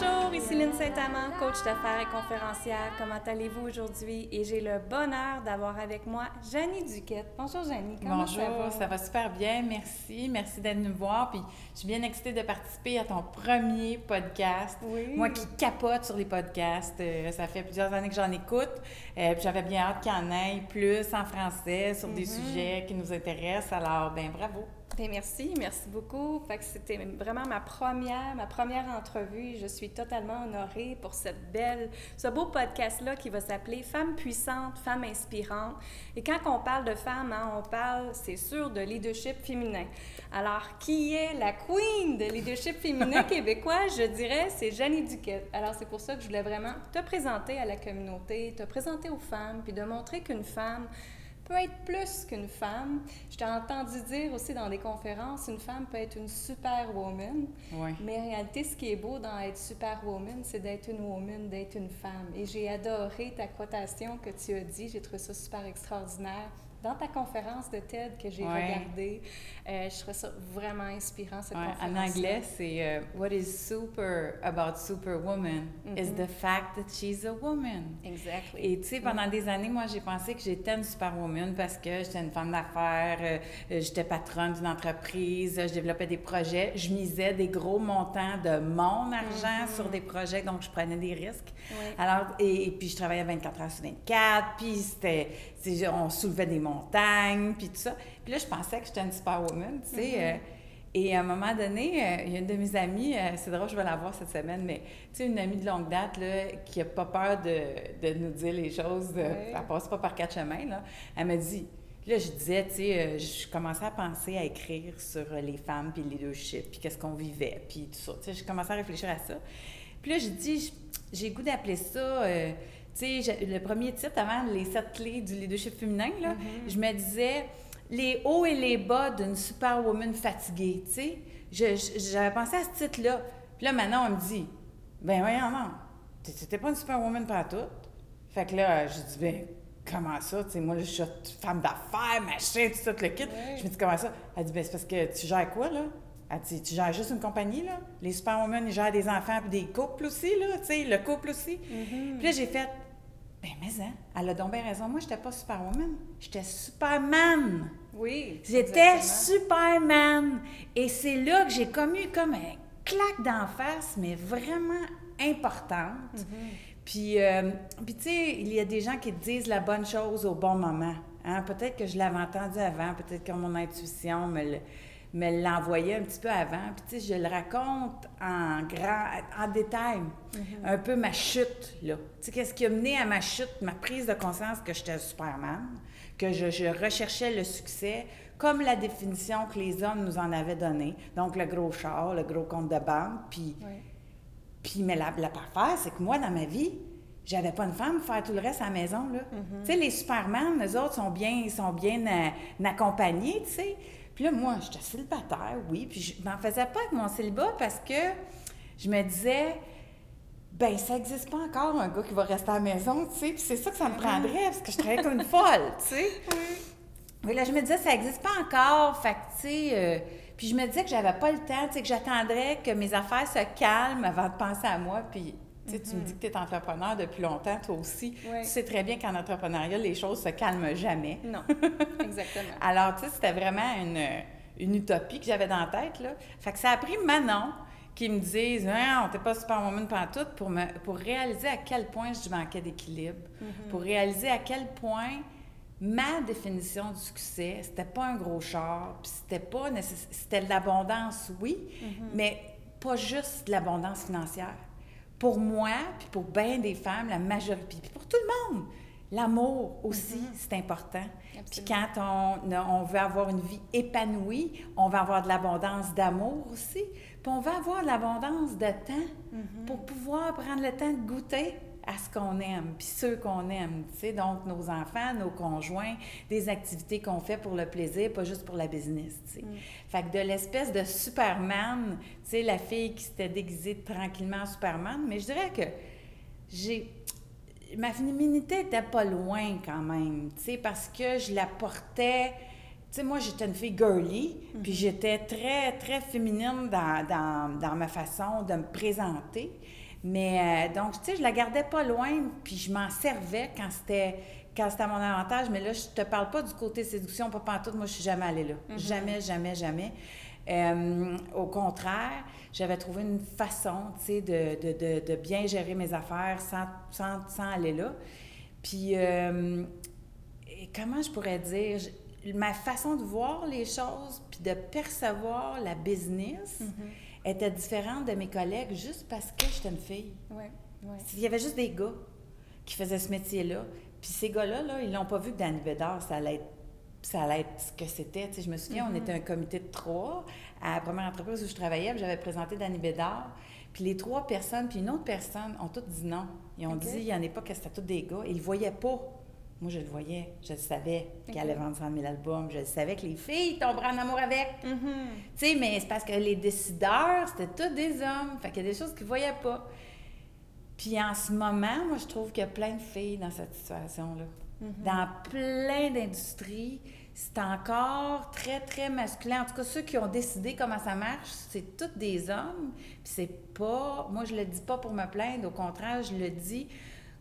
Bonjour, ici Lynne Saint-Amand, coach d'affaires et conférencière. Comment allez-vous aujourd'hui? Et j'ai le bonheur d'avoir avec moi Janie Duquette. Bonjour Janie, comment Bonjour, ça va? ça va super bien, merci. Merci d'être nous voir. Puis je suis bien excitée de participer à ton premier podcast. Oui. Moi qui capote sur les podcasts, euh, ça fait plusieurs années que j'en écoute. Euh, puis j'avais bien hâte qu'il y en ait plus en français sur des Mhm. sujets qui nous intéressent. Alors, ben bravo. Bien, merci, merci beaucoup. C'était vraiment ma première, ma première entrevue. Je suis totalement honorée pour cette belle, ce beau podcast-là qui va s'appeler Femmes puissantes, femmes inspirantes. Et quand on parle de femmes, hein, on parle, c'est sûr, de leadership féminin. Alors, qui est la queen de leadership féminin québécois? Je dirais, c'est Janie Duquette. Alors, c'est pour ça que je voulais vraiment te présenter à la communauté, te présenter aux femmes, puis de montrer qu'une femme peut être plus qu'une femme. Je t'ai entendu dire aussi dans des conférences, une femme peut être une superwoman. Oui. Mais en réalité, ce qui est beau dans être superwoman, c'est d'être une woman, d'être une femme. Et j'ai adoré ta quotation que tu as dit. J'ai trouvé ça super extraordinaire. Dans ta conférence de TED que j'ai Ouais. regardée, euh, je trouvais ça vraiment inspirant, cette Ouais, conférence. en anglais, c'est euh, What is super about Superwoman is Mhm. the fact that she's a woman. Exactly. Et tu sais, pendant des années, moi, j'ai pensé que j'étais une superwoman parce que j'étais une femme d'affaires, euh, j'étais patronne d'une entreprise, je développais des projets, je misais des gros montants de mon argent Mhm. sur des projets, donc je prenais des risques. Alors, et, et puis je travaillais 24 heures sur 24, puis c'était, on soulevait des montagnes, puis tout ça. Puis là, je pensais que j'étais une superwoman, tu sais. Mhm. euh, et à un moment donné, euh, il y a une de mes amies, euh, c'est drôle, je vais la voir cette semaine, mais tu sais, une amie de longue date, là, qui n'a pas peur de, de nous dire les choses, de, Ouais. elle passe pas par quatre chemins, là. Elle m'a dit, là, je disais, tu sais, je commençais à penser à écrire sur les femmes, puis le leadership, puis qu'est-ce qu'on vivait, puis tout ça. Tu sais, je commençais à réfléchir à ça. Puis là, je dis, j'ai le goût d'appeler ça, euh, tu sais, le premier titre avant les sept clés du leadership féminin, là, Mhm. je me disais les hauts et les bas d'une superwoman fatiguée, tu sais. J'avais pensé à ce titre-là. Puis là, maintenant, on me dit, ben voyons, non, t'étais pas une superwoman tout. Fait que là, je dis, ben comment ça, tu sais, moi, je suis femme d'affaires, machin, tout ça, tout le kit. Je me dis, comment ça? Elle dit, ben c'est parce que tu gères quoi, là? Elle dit, tu gères juste une compagnie, là? Les superwomen, ils gèrent des enfants puis des couples aussi, là, tu sais, le couple aussi. Mhm. Puis là, j'ai fait, ben mais hein, elle a donc bien raison. Moi, j'étais pas superwoman, j'étais superman. Oui. J'étais. Superman. Et c'est là que j'ai commis comme un claque d'en face, mais vraiment importante. Mhm. Puis, euh, puis tu sais, il y a des gens qui te disent la bonne chose au bon moment. Hein? Peut-être que je l'avais entendu avant, peut-être que mon intuition me le- me l'envoyait un petit peu avant. Puis tu sais, je le raconte en grand, en détail, un peu ma chute, là. Tu sais, qu'est-ce qui a mené à ma chute, ma prise de conscience que j'étais Superman, que je, je recherchais le succès, comme la définition que les hommes nous en avaient donnée. Donc, le gros char, le gros compte de banque, puis puis, mais la, la affaire, c'est que moi, dans ma vie, j'avais pas une femme pour faire tout le reste à la maison, là. Mhm. Tu sais, les Superman, eux autres, sont bien, ils sont bien euh, accompagnés, tu sais. Puis là, moi, j'étais célibataire, oui, puis je m'en faisais pas avec mon célibat parce que je me disais, ben ça n'existe pas encore un gars qui va rester à la maison, tu sais, puis c'est ça que ça me prendrait, parce que je travaillais comme une folle, tu sais. Oui, là, je me disais, ça n'existe pas encore. Fait que, tu sais, euh, puis je me disais que j'avais pas le temps, tu sais, que j'attendrais que mes affaires se calment avant de penser à moi. Puis, tu sais, tu me dis que tu es entrepreneur depuis longtemps, toi aussi. Oui. Tu sais très bien qu'en entrepreneuriat, les choses se calment jamais. Non, exactement. Alors, tu sais, c'était vraiment une, une utopie que j'avais dans la tête, là. Fait que ça a pris Manon qui me dise « Ah, on t'es pas superwoman pantoute » pour, me, pour réaliser à quel point je manquais d'équilibre, Mhm. pour réaliser à quel point ma définition du succès, c'était pas un gros char, puis c'était pas c'était de l'abondance, oui, Mhm. mais pas juste de l'abondance financière. Pour moi, puis pour bien des femmes, la majorité, puis pour tout le monde, l'amour aussi, c'est important. Puis quand on, on veut avoir une vie épanouie, on va avoir de l'abondance d'amour aussi, puis on va avoir de l'abondance de temps Mhm. pour pouvoir prendre le temps de goûter à ce qu'on aime, puis ceux qu'on aime, tu sais, donc nos enfants, nos conjoints, des activités qu'on fait pour le plaisir, pas juste pour la business, tu sais. Mm. Fait que de l'espèce de Superman, tu sais, la fille qui s'était déguisée tranquillement en Superman, mais je dirais que j'ai... Ma féminité était pas loin quand même, tu sais, parce que je la portais... Tu sais, moi, j'étais une fille girly, puis j'étais très, très féminine dans, dans, dans ma façon de me présenter. Mais euh, donc, tu sais, je la gardais pas loin, puis je m'en servais quand c'était quand c'était à mon avantage. Mais là, je te parle pas du côté séduction, pas pantoute. Moi, je suis jamais allée là. Jamais, jamais, jamais. Euh, au contraire, j'avais trouvé une façon, tu sais, de, de, de, de, bien gérer mes affaires sans, sans, sans aller là. Puis, euh, comment je pourrais dire, ma façon de voir les choses, puis de percevoir la business mm-hmm. Était différente de mes collègues juste parce que j'étais une fille. Il y avait juste des gars qui faisaient ce métier-là. Puis ces gars-là, là, ils n'ont pas vu que Danny Bédard, ça allait être ça allait être ce que c'était. je me souviens, on mm-hmm. était un comité de trois à la première entreprise où je travaillais, j'avais présenté Danny Bédard. Puis les trois personnes, puis une autre personne ont toutes dit non. Ils ont dit, il n'y en a pas que c'était tous des gars. Et ils ne voyaient pas. Moi, je le voyais. Je le savais qu'elle allait vendre 100 000 albums. Je le savais que les filles tomberaient en amour avec. Mm-hmm. Tu sais, mais c'est parce que les décideurs, c'était tous des hommes. Fait qu'il y a des choses qu'ils ne voyaient pas. Puis en ce moment, moi, je trouve qu'il y a plein de filles dans cette situation-là. Mm-hmm. Dans plein d'industries, c'est encore très, très masculin. En tout cas, ceux qui ont décidé comment ça marche, c'est tous des hommes. Puis c'est pas... Moi, je le dis pas pour me plaindre. Au contraire, je le dis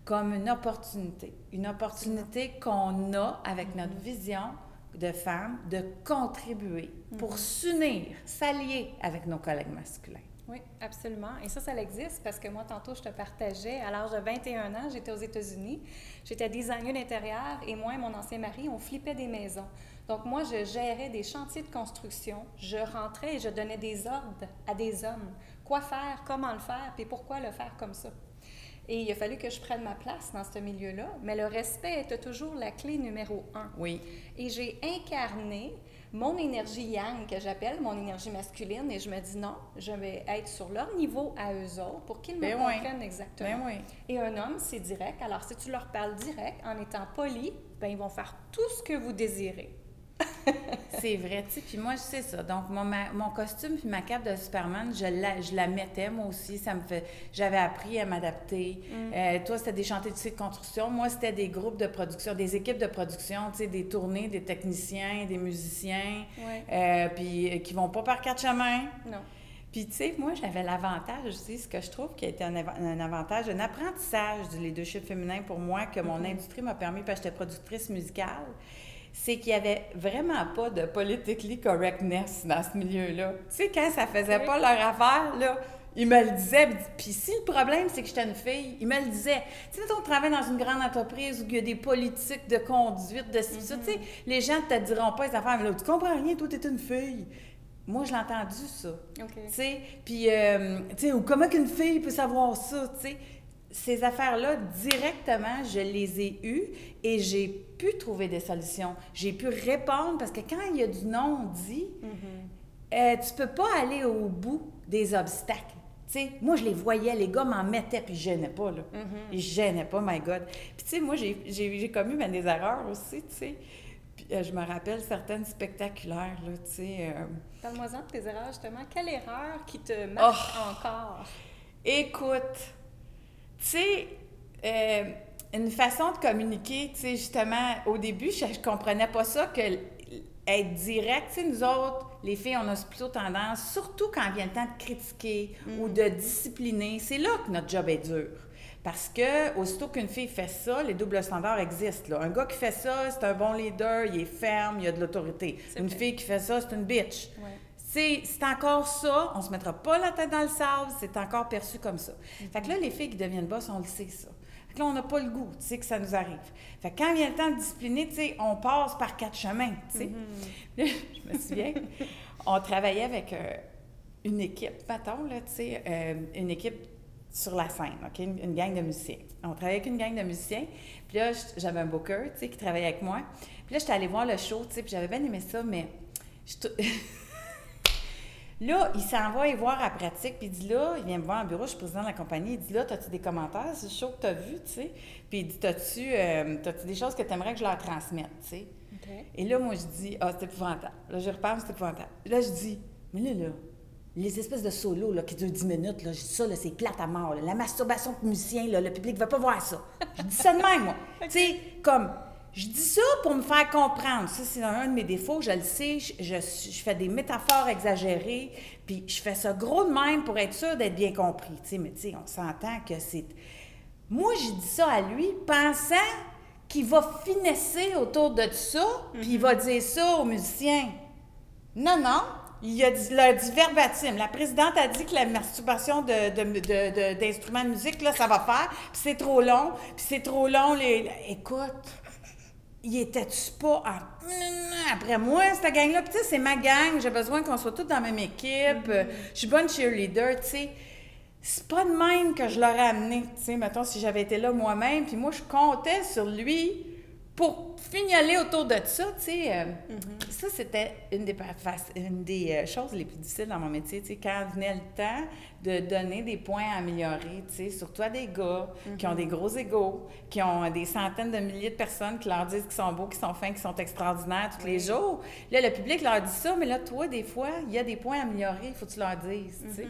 comme une opportunité. Une opportunité qu'on a avec notre mm-hmm. vision de femme de contribuer pour mm-hmm. s'unir, s'allier avec nos collègues masculins. Oui, absolument. Et ça, ça existe parce que moi, tantôt, je te partageais, à l'âge de 21 ans, j'étais aux États-Unis. J'étais designer d'intérieur et moi et mon ancien mari, on flippait des maisons. Donc, moi, je gérais des chantiers de construction. Je rentrais et je donnais des ordres à des hommes. Quoi faire, comment le faire, puis pourquoi le faire comme ça? Et il a fallu que je prenne ma place dans ce milieu-là. Mais le respect était toujours la clé numéro un. Oui. Et j'ai incarné mon énergie yang, que j'appelle mon énergie masculine, et je me dis non, je vais être sur leur niveau à eux autres pour qu'ils me ben comprennent exactement. Ben oui. Et un homme, c'est direct. Alors, si tu leur parles direct, en étant poli, ben, ils vont faire tout ce que vous désirez. c'est vrai, tu sais. Puis moi, je sais ça. Donc, mon, mon costume puis ma cape de Superman, je la, je la mettais, moi aussi. Ça me fait... J'avais appris à m'adapter. Mm. Euh, toi, c'était des chantiers de construction. Moi, c'était des groupes de production, des équipes de production, tu sais, des tournées, des techniciens, des musiciens. Euh, puis euh, qui vont pas par quatre chemins. Non. Puis, tu sais, moi, j'avais l'avantage aussi, ce que je trouve qui a été un, avantage, un apprentissage du leadership féminin pour moi, que mon mm-hmm. industrie m'a permis, parce que j'étais productrice musicale c'est qu'il n'y avait vraiment pas de politically correctness dans ce milieu-là. Tu sais, quand ça faisait pas leur affaire, là, ils me le disaient. Puis si le problème, c'est que j'étais une fille, ils me le disaient. Tu sais, on travaille dans une grande entreprise où il y a des politiques de conduite, de ça, tu sais, mm-hmm. les gens ne te diront pas les affaires, mais là, tu comprends rien, toi, t'es une fille. Moi, je l'ai entendu, ça. Tu sais, puis, euh, tu sais, ou comment qu'une fille peut savoir ça, tu sais ces affaires-là, directement, je les ai eues et j'ai pu trouver des solutions. J'ai pu répondre parce que quand il y a du non-dit, mm-hmm. euh, tu peux pas aller au bout des obstacles. sais, moi, je les voyais, les gars m'en mettaient, puis je gênais pas, là. Mm-hmm. Ils gênaient pas, my God. Puis, tu sais, moi, j'ai commis ben, des erreurs aussi, tu sais. Euh, je me rappelle certaines spectaculaires, là, tu sais. Euh, Parle-moi-en de tes erreurs, justement. Quelle erreur qui te marque oh! encore? Écoute, tu sais, euh, une façon de communiquer, tu sais, justement, au début, je, ne comprenais pas ça, que être direct, tu sais, nous autres, les filles, on a plutôt tendance, surtout quand vient le temps de critiquer ou mm. de discipliner, c'est là que notre job est dur. Parce que, aussitôt qu'une fille fait ça, les doubles standards existent. Là. Un gars qui fait ça, c'est un bon leader, il est ferme, il a de l'autorité. Une fille qui fait ça, c'est une bitch c'est encore ça, on se mettra pas la tête dans le sable, c'est encore perçu comme ça. Fait que là, les filles qui deviennent boss, on le sait, ça. Que là, on n'a pas le goût, tu sais, que ça nous arrive. Fait que quand vient le temps de discipliner, tu sais, on passe par quatre chemins, tu sais. Mm-hmm. je me souviens, on travaillait avec euh, une équipe, mettons, là, tu sais, euh, une équipe sur la scène, OK? Une, gang de musiciens. On travaillait avec une gang de musiciens. Puis là, j'avais un booker, tu sais, qui travaillait avec moi. Puis là, j'étais allée voir le show, tu sais, puis j'avais bien aimé ça, mais... Là, il s'en va y voir à pratique, puis il dit là, il vient me voir en bureau, je suis président de la compagnie, il dit là, as-tu des commentaires, c'est chaud que tu as vu, tu sais. Puis il dit, as-tu euh, des choses que tu aimerais que je leur transmette, tu sais? Et là, moi, je dis, ah, c'est épouvantable. Là, je repars, c'est épouvantable. Là, je dis, mais là, là, les espèces de solos là, qui durent 10 minutes, là, je dis ça, là, c'est plate à mort. La masturbation de musicien, là, le public ne va pas voir ça. Je dis ça de même, moi. Tu sais, comme, je dis ça pour me faire comprendre. Ça, c'est un de mes défauts, je le sais. Je, je, je fais des métaphores exagérées, puis je fais ça gros de même pour être sûr d'être bien compris. Tu sais, mais tu sais, on s'entend que c'est... Moi, j'ai dit ça à lui, pensant qu'il va finesser autour de ça, puis il va dire ça aux musiciens. Non, non. Il a dit, leur dit verbatim. La présidente a dit que la masturbation de, de- de- de- d'instruments de, musique, là, ça va faire, puis c'est trop long, puis c'est trop long. Les... Écoute, il était-tu pas en... après moi, cette gang-là? Tu sais, c'est ma gang, j'ai besoin qu'on soit tous dans la même équipe. Je suis bonne cheerleader, tu sais. C'est pas de même que je l'aurais amené, tu sais, mettons, si j'avais été là moi-même. Puis moi, je comptais sur lui pour fignoler autour de ça, tu sais. euh, Ça, c'était une des, une euh, choses les plus difficiles dans mon métier, tu sais, quand venait le temps de donner des points à améliorer, tu sais, surtout à des gars qui ont des gros égaux, qui ont des centaines de milliers de personnes qui leur disent qu'ils sont beaux, qu'ils sont fins, qu'ils sont extraordinaires tous les jours. Là, le public leur dit ça, mais là, toi, des fois, il y a des points à améliorer, il faut que tu leur dises, tu sais.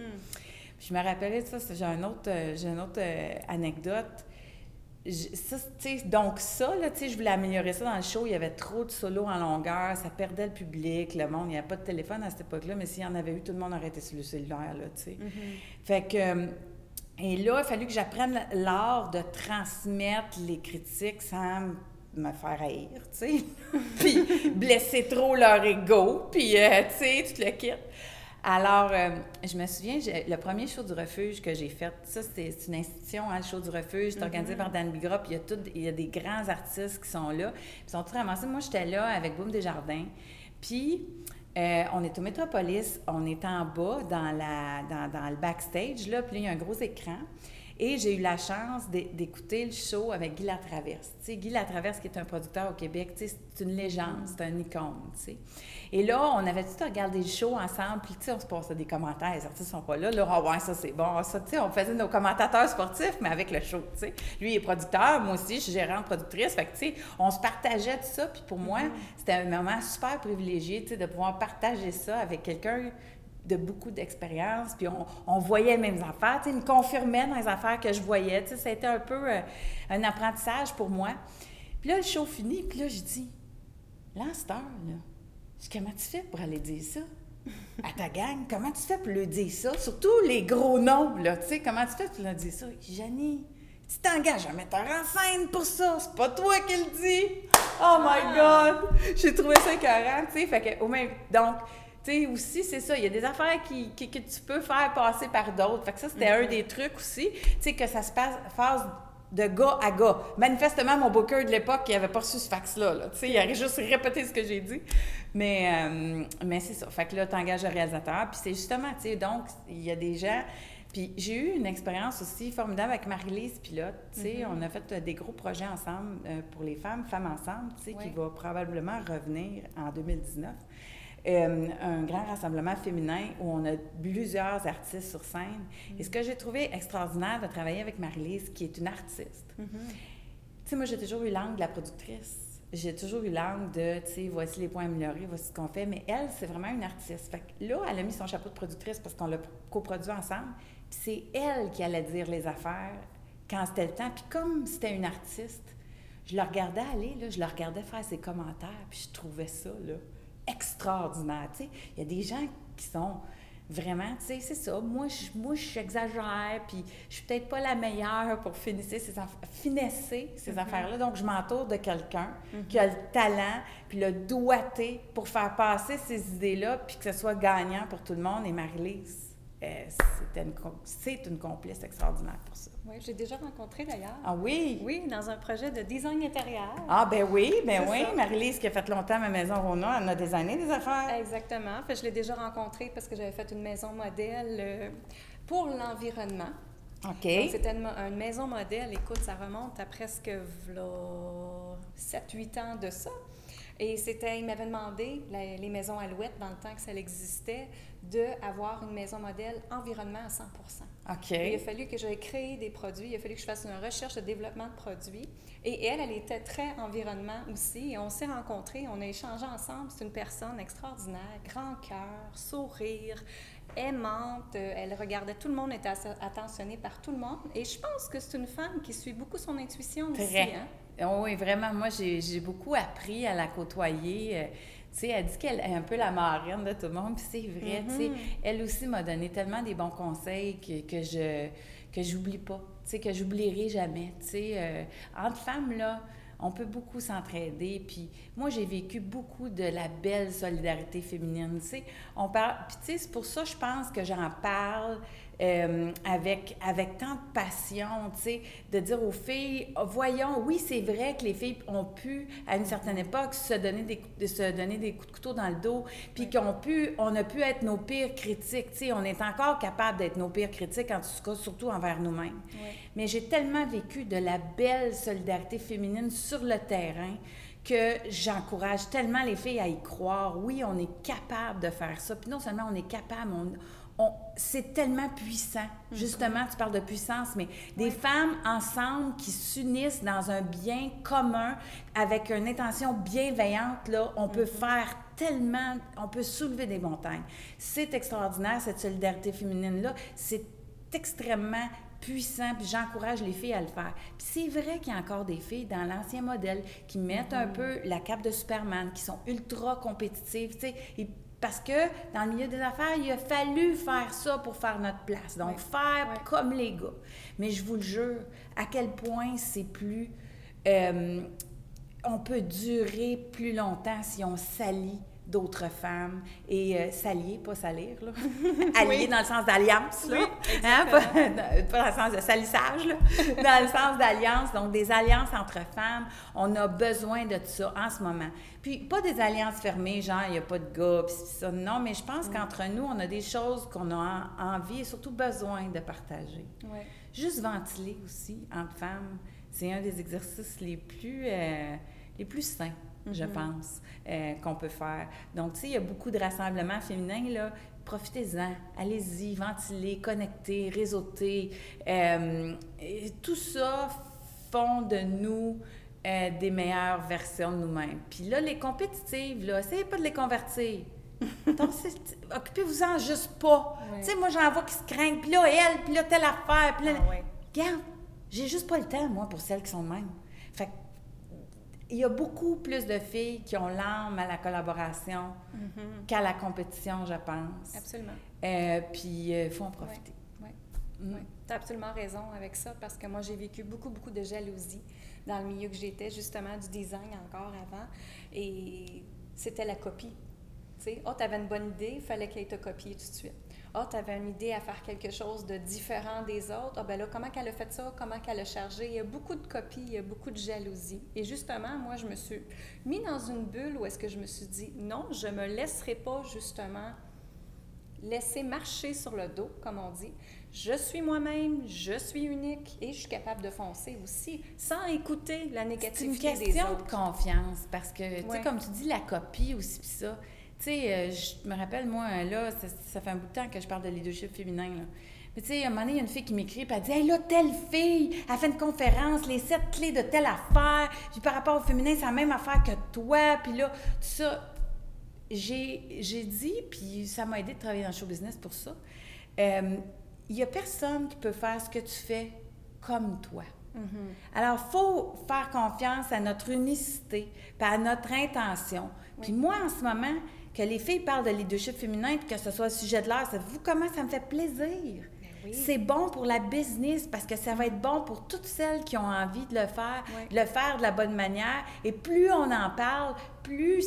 Puis je me rappelais de ça, j'ai un autre, euh, une autre anecdote. Ça, donc ça, là, je voulais améliorer ça dans le show. Il y avait trop de solos en longueur, ça perdait le public, le monde. Il n'y avait pas de téléphone à cette époque-là, mais s'il y en avait eu, tout le monde aurait été sur le cellulaire, là, sais. Fait que... euh, Et là, il a fallu que j'apprenne l'art de transmettre les critiques sans me faire haïr, tu sais. puis blesser trop leur ego, puis, euh, tu sais, tu te le quittes. Alors, euh, je me souviens, le premier show du refuge que j'ai fait, ça, c'est une institution, hein, le show du refuge, c'est organisé par Dan Bigra, puis il y, a tout- il y a des grands artistes qui sont là, puis ils sont tous ramassés. Moi, j'étais là avec Boom Desjardins, puis euh, on est au Métropolis, on est en bas dans, la, dans, dans le backstage, là, puis là, il y a un gros écran. Et j'ai eu la chance d'é- d'écouter le show avec Guy Latraverse. Tu sais, Guy Latraverse, qui est un producteur au Québec, tu sais, c'est une légende, c'est un icône, tu sais. Et là, on avait tout regardé le show ensemble, puis tu sais, on se passait des commentaires, les artistes sont pas là, là, ah ouais, ça c'est bon, ça, tu sais, on faisait nos commentateurs sportifs, mais avec le show, tu sais. Lui, il est producteur, moi aussi, je suis gérante productrice, fait que, tu sais, on se partageait tout ça, puis pour moi, c'était un moment super privilégié, tu sais, de pouvoir partager ça avec quelqu'un de beaucoup d'expérience, puis on, on voyait les mêmes affaires, tu sais, il me confirmait dans les affaires que je voyais, tu sais, ça a été un peu euh, un apprentissage pour moi. Puis là, le show fini, puis là, je dis, là, à cette heure, là, comment tu fais pour aller dire ça? À ta gang? Comment tu fais pour lui dire ça? Surtout les gros noms, là, tu sais, comment tu fais pour leur dire ça? Janie, tu t'engages un metteur en scène pour ça, c'est pas toi qui le dis! Oh my God! J'ai trouvé ça écœurant, tu sais, fait que, au même, donc, sais, aussi, c'est ça, il y a des affaires qui, qui- que tu peux faire passer par d'autres. Fait que ça, c'était un des trucs aussi, tu sais, que ça se passe, fasse de gars à gars. Manifestement, mon booker de l'époque, il avait pas reçu ce fax-là, là, tu sais, il aurait juste répété ce que j'ai dit. Mais, euh, mais c'est ça. Fait que là, t'engages le réalisateur, puis c'est justement, tu sais, donc, il y a des gens... Puis j'ai eu une expérience aussi formidable avec Marie-Lise Pilote. Tu sais, on a fait des gros projets ensemble euh, pour les femmes, Femmes Ensemble, tu sais, qui va probablement revenir en 2019. Euh, un grand rassemblement féminin où on a plusieurs artistes sur scène. Et ce que j'ai trouvé extraordinaire de travailler avec Marie-Lise, qui est une artiste. Tu sais, moi, j'ai toujours eu l'angle de la productrice. J'ai toujours eu l'angle de, tu sais, voici les points améliorés, voici ce qu'on fait. Mais elle, c'est vraiment une artiste. Fait que là, elle a mis son chapeau de productrice parce qu'on l'a coproduit ensemble. Puis c'est elle qui allait dire les affaires quand c'était le temps. Puis comme c'était une artiste, je la regardais aller, là, je la regardais faire ses commentaires, puis je trouvais ça, là, extraordinaire. Il y a des gens qui sont vraiment, tu sais, c'est ça. Moi, je, moi, j'exagère, puis je suis peut-être pas la meilleure pour finesser ces, finesser ces affaires-là. Donc, je m'entoure de quelqu'un qui a le talent, puis le doigté pour faire passer ces idées-là, puis que ce soit gagnant pour tout le monde. Et Marie-Lise, euh, une c'est une complice extraordinaire pour ça. Oui, j'ai déjà rencontré d'ailleurs. Ah oui? Oui, dans un projet de design intérieur. Ah, ben oui, ben oui. Marie-Lise qui a fait longtemps ma maison Rona, elle a des années des affaires. Exactement. Fait, je l'ai déjà rencontré parce que j'avais fait une maison modèle euh, pour l'environnement. OK. C'était une maison modèle. Écoute, ça remonte à presque 7-8 ans de ça. Et c'était, il m'avait demandé, la- les maisons Alouettes, dans le temps que ça existait, d'avoir une maison modèle environnement à 100 OK. Et Il a fallu que j'aille créer des produits, il a fallu que je fasse une recherche de développement de produits. Et elle, elle était très environnement aussi. Et on s'est rencontrés, on a échangé ensemble. C'est une personne extraordinaire, grand cœur, sourire, aimante. Elle regardait tout le monde, était attentionnée par tout le monde. Et je pense que c'est une femme qui suit beaucoup son intuition aussi. Très. hein. Oh oui, vraiment. Moi, j'ai beaucoup appris à la côtoyer. Euh, tu sais, elle dit qu'elle est un peu la marraine de tout le monde, puis c'est vrai, tu sais. Mm-hmm. Elle aussi m'a donné tellement des bons conseils que, que je que j'oublie pas, tu sais, que j'oublierai jamais, tu sais. Euh, entre femmes, là, on peut beaucoup s'entraider. Puis moi, j'ai vécu beaucoup de la belle solidarité féminine. Tu sais, on parle. Puis tu sais, c'est pour ça, je pense que j'en parle euh, avec, avec tant de passion, tu sais, de dire aux filles, voyons, oui, c'est vrai que les filles ont pu, à une certaine époque, se donner des, se donner des coups de couteau dans le dos, puis qu'on pu, on a pu être nos pires critiques, tu sais, on est encore capable d'être nos pires critiques, en tout cas, surtout envers nous-mêmes. Mais j'ai tellement vécu de la belle solidarité féminine sur le terrain que j'encourage tellement les filles à y croire. Oui, on est capable de faire ça. Puis non seulement on est capable, on, c'est tellement puissant. Mhm. Justement, tu parles de puissance, mais des femmes ensemble qui s'unissent dans un bien commun avec une intention bienveillante, là, on peut mhm. faire tellement, on peut soulever des montagnes. C'est extraordinaire, cette solidarité féminine-là. C'est extrêmement puissant, puis j'encourage les filles à le faire. Puis c'est vrai qu'il y a encore des filles dans l'ancien modèle qui mettent un mhm. peu la cape de Superman, qui sont ultra compétitives, tu sais, parce que dans le milieu des affaires, il a fallu faire ça pour faire notre place. Donc, faire comme les gars. Mais je vous le jure, à quel point c'est plus... Euh, on peut durer plus longtemps si on s'allie d'autres femmes et euh, s'allier, pas salir, là. Allier dans le sens d'alliance, là. Hein, pas, dans le sens de salissage, là. dans le sens d'alliance. Donc, des alliances entre femmes, on a besoin de ça en ce moment. Puis, pas des alliances fermées, genre, il n'y a pas de gars, puis ça. Non, mais je pense mm. qu'entre nous, on a des choses qu'on a envie et surtout besoin de partager. Juste ventiler aussi entre femmes, c'est un des exercices les plus, euh, les plus sains je mm-hmm. pense, euh, qu'on peut faire. Donc, tu sais, il y a beaucoup de rassemblements féminins, là. Profitez-en, allez-y, ventilez, connectez, réseautez. Euh, tout ça font de nous euh, des meilleures versions de nous-mêmes. Puis là, les compétitives, là, essayez pas de les convertir. Donc, occupez-vous-en juste pas. Tu sais, moi, j'en vois qui se craignent, puis là, elle, puis là, telle affaire, puis là... Ah, Regarde, j'ai juste pas le temps, moi, pour celles qui sont de même. Il y a beaucoup plus de filles qui ont l'âme à la collaboration mm-hmm. qu'à la compétition, je pense. Absolument. Euh, puis il euh, faut en profiter. Oui, mm. tu as absolument raison avec ça parce que moi, j'ai vécu beaucoup, beaucoup de jalousie dans le milieu que j'étais, justement, du design encore avant. Et c'était la copie. Tu sais, oh, tu avais une bonne idée, il fallait qu'elle te copie tout de suite. Ah, tu avais une idée à faire quelque chose de différent des autres? Ah, ben là, comment qu'elle a fait ça? Comment qu'elle a chargé? Il y a beaucoup de copies, il y a beaucoup de jalousie. Et justement, moi, je me suis mis dans une bulle où est-ce que je me suis dit, non, je me laisserai pas, justement, laisser marcher sur le dos, comme on dit. Je suis moi-même, je suis unique et je suis capable de foncer aussi, sans écouter la négativité des autres. C'est une question de confiance, parce que, tu sais, comme tu dis, la copie aussi, puis ça tu sais, euh, je me rappelle, moi, là, ça, fait un bout de temps que je parle de leadership féminin, là. Mais tu sais, à un moment donné, il y a une fille qui m'écrit, puis elle dit Hey, là, telle fille, elle fait une conférence, les sept clés de telle affaire. Puis par rapport au féminin, c'est la même affaire que toi. Puis là, tout ça. J'ai dit, puis ça m'a aidé de travailler dans le show business pour ça. Euh, il n'y a personne qui peut faire ce que tu fais comme toi. Mm-hmm. Alors, il faut faire confiance à notre unicité, puis à notre intention. Puis moi, en ce moment, que les filles parlent de leadership féminin puis que ce soit le sujet de l'heure, savez-vous comment ça me fait plaisir? Ben C'est bon pour la business parce que ça va être bon pour toutes celles qui ont envie de le faire, de le faire de la bonne manière. Et plus on en parle, plus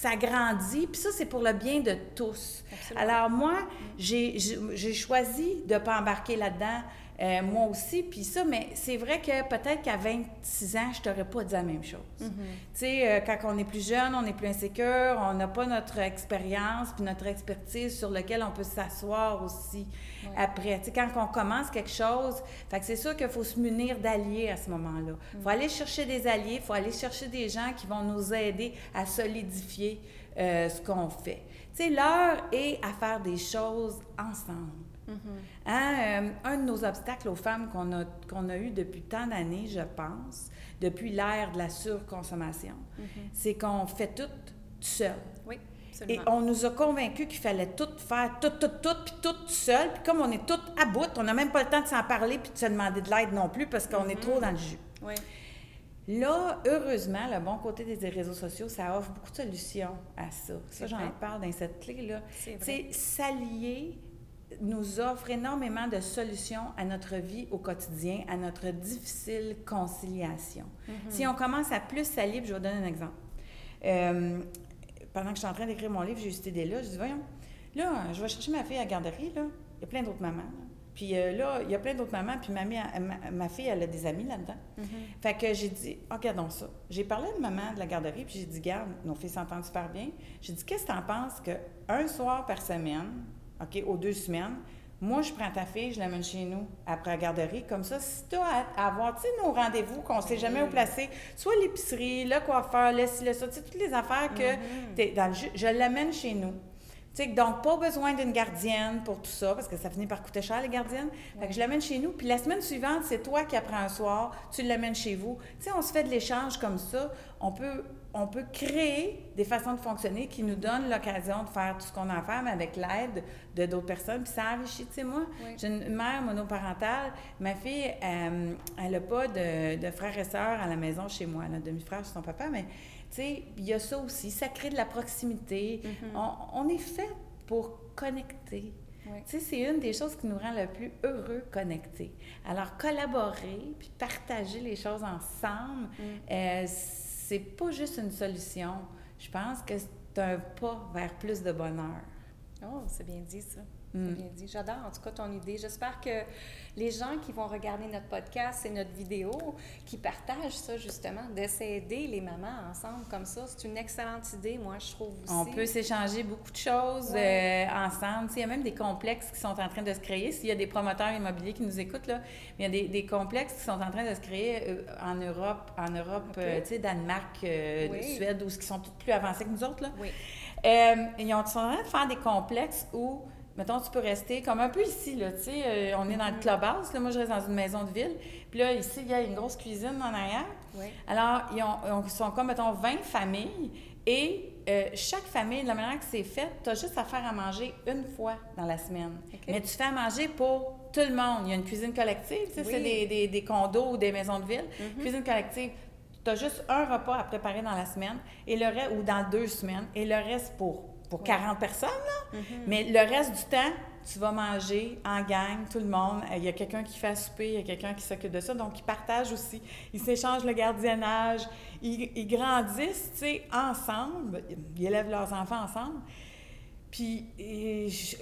ça grandit. Puis ça, c'est pour le bien de tous. Alors moi, j'ai choisi de ne pas embarquer là-dedans euh, moi aussi, puis ça, mais c'est vrai que peut-être qu'à 26 ans, je t'aurais pas dit la même chose. Mm-hmm. Tu sais, euh, quand on est plus jeune, on est plus insécure, on n'a pas notre expérience puis notre expertise sur lequel on peut s'asseoir aussi après. Tu sais, quand on commence quelque chose, fait que c'est sûr qu'il faut se munir d'alliés à ce moment-là. Il mm. faut aller chercher des alliés, il faut aller chercher des gens qui vont nous aider à solidifier euh, ce qu'on fait. Tu sais, l'heure est à faire des choses ensemble. Mm-hmm. Hein, euh, un de nos obstacles aux femmes qu'on a, qu'on a eu depuis tant d'années, je pense, depuis l'ère de la surconsommation, mm-hmm. c'est qu'on fait tout, seul. Oui. Et on nous a convaincus qu'il fallait tout faire, tout, tout, tout, puis tout seul. Puis comme on est tout à bout, on n'a même pas le temps de s'en parler puis de se demander de l'aide non plus parce qu'on est trop mm-hmm. dans le jus. Oui. Là, heureusement, le bon côté des réseaux sociaux, ça offre beaucoup de solutions à ça. Ça, j'en parle dans cette clé-là. C'est s'allier nous offre énormément de solutions à notre vie au quotidien, à notre difficile conciliation. Mm-hmm. Si on commence à plus s'allier, je vais vous donner un exemple. Euh, pendant que je suis en train d'écrire mon livre, j'ai eu cette idée-là. Je dis, voyons, là, je vais chercher ma fille à la garderie, là. Il y a plein d'autres mamans. Puis euh, là, il y a plein d'autres mamans, puis ma, ma, fille, elle a des amis là-dedans. Mm-hmm. Fait que j'ai dit, regardons ça. J'ai parlé une maman de la garderie, puis j'ai dit, garde, nos filles s'entendent super bien. J'ai dit, qu'est-ce que tu en penses qu'un soir par semaine, OK, aux deux semaines, moi, je prends ta fille, je l'amène chez nous après la garderie. Comme ça, si tu as à avoir, tu sais, nos rendez-vous qu'on ne sait jamais où placer, soit l'épicerie, le coiffeur, le ci, le ça, tu sais, toutes les affaires que mm-hmm. tu es dans le je l'amène chez nous donc, pas besoin d'une gardienne pour tout ça, parce que ça finit par coûter cher, les gardiennes. Fait que je l'amène chez nous. Puis la semaine suivante, c'est toi qui apprends un soir, tu l'amènes chez vous. Tu sais, on se fait de l'échange comme ça. On peut, on peut créer des façons de fonctionner qui nous donnent l'occasion de faire tout ce qu'on a à faire, mais avec l'aide de d'autres personnes. Puis ça enrichit. Tu sais, moi, j'ai une mère monoparentale. Ma fille, euh, elle n'a pas de, de, frères et sœurs à la maison chez moi. Elle a un demi-frère chez son papa, mais sais, il y a ça aussi, ça crée de la proximité. Mm-hmm. on, est fait pour connecter. Tu sais, c'est une des choses qui nous rend le plus heureux connectés. Alors, collaborer puis partager les choses ensemble, mm. euh, c'est pas juste une solution. Je pense que c'est un pas vers plus de bonheur. Oh, c'est bien dit ça. Mm. Bien dit. J'adore en tout cas ton idée. J'espère que les gens qui vont regarder notre podcast et notre vidéo, qui partagent ça justement, d'essayer d'aider les mamans ensemble comme ça, c'est une excellente idée, moi je trouve aussi. On peut s'échanger beaucoup de choses euh, ensemble. il y a même des complexes qui sont en train de se créer. S'il y a des promoteurs immobiliers qui nous écoutent, là, il y a des, des complexes qui sont en train de se créer euh, en Europe, en Europe, euh, tu sais, Danemark, Suède, où qui sont toutes plus avancés que nous autres. Là. Oui. ils sont en train de faire des complexes où mettons, tu peux rester comme un peu ici, là, tu sais, euh, on est dans le mm-hmm. clubhouse, là, moi je reste dans une maison de ville, puis là, ici, il y a une grosse cuisine en arrière. Oui. Alors, ils, sont comme, mettons, 20 familles, et euh, chaque famille, de la manière que c'est fait, tu as juste à faire à manger une fois dans la semaine. Mais tu fais à manger pour tout le monde. Il y a une cuisine collective, tu sais, c'est des, des, condos ou des maisons de ville. Mm-hmm. Cuisine collective, tu as juste un repas à préparer dans la semaine, et le reste, ou dans deux semaines, et le reste pour pour 40 personnes, là. Mm-hmm. Mais le reste du temps, tu vas manger en gang, tout le monde. Il y a quelqu'un qui fait à souper, il y a quelqu'un qui s'occupe de ça. Donc, ils partagent aussi. Ils s'échangent le gardiennage. Ils, grandissent, tu sais, ensemble. Ils élèvent leurs enfants ensemble. Puis,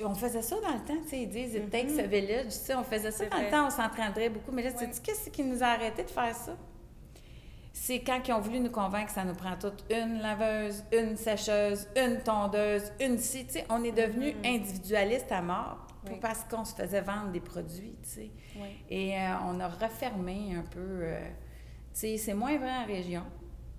on faisait ça dans le temps, tu sais, ils disent « it takes a village », tu sais, on faisait ça dans le temps, on s'entraînerait beaucoup. Mais là, tu sais, qu'est-ce qui nous a arrêté de faire ça? C'est quand ils ont voulu nous convaincre que ça nous prend toutes une laveuse, une sécheuse, une tondeuse, une scie. on est devenu mm-hmm. individualiste à mort parce qu'on se faisait vendre des produits. Et euh, on a refermé un peu. Euh, c'est moins vrai en région.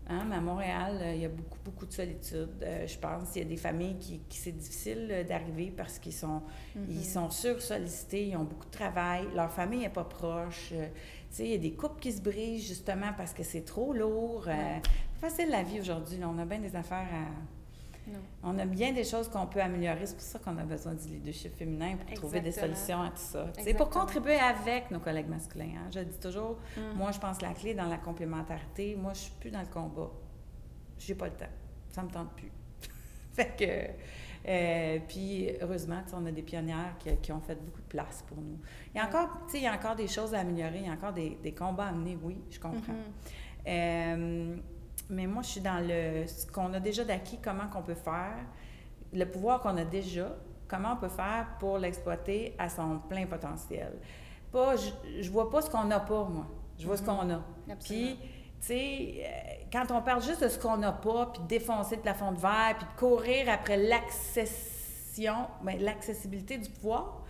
Hein? Mais à Montréal, euh, il y a beaucoup, beaucoup de solitude. je pense qu'il y a des familles qui, qui c'est difficile d'arriver parce qu'ils sont, ils sont sursollicités, ils ont beaucoup de travail, leur famille n'est pas proche il y a des couples qui se brisent justement parce que c'est trop lourd. Euh, c'est facile la vie aujourd'hui. On a bien des affaires à. On a bien des choses qu'on peut améliorer. C'est pour ça qu'on a besoin du leadership féminin pour trouver des solutions à tout ça. C'est pour contribuer avec nos collègues masculins. Hein. Je dis toujours, mm. moi, je pense la clé dans la complémentarité. Moi, je suis plus dans le combat. J'ai pas le temps. Ça me tente plus. fait que euh, puis, heureusement, on a des pionnières qui, ont fait beaucoup de place pour nous. Il y a encore, il y a encore des choses à améliorer, il y a encore des, combats à mener, oui, je comprends. Mm-hmm. Euh, mais moi, je suis dans le ce qu'on a déjà d'acquis, comment qu'on peut faire, le pouvoir qu'on a déjà, comment on peut faire pour l'exploiter à son plein potentiel. Pas, je, je vois pas ce qu'on n'a pas, moi. Je vois ce mm-hmm. qu'on a. Puis, tu sais, euh, quand on parle juste de ce qu'on n'a pas, puis de défoncer le plafond de verre, puis de courir après l'accession, bien, l'accessibilité du pouvoir,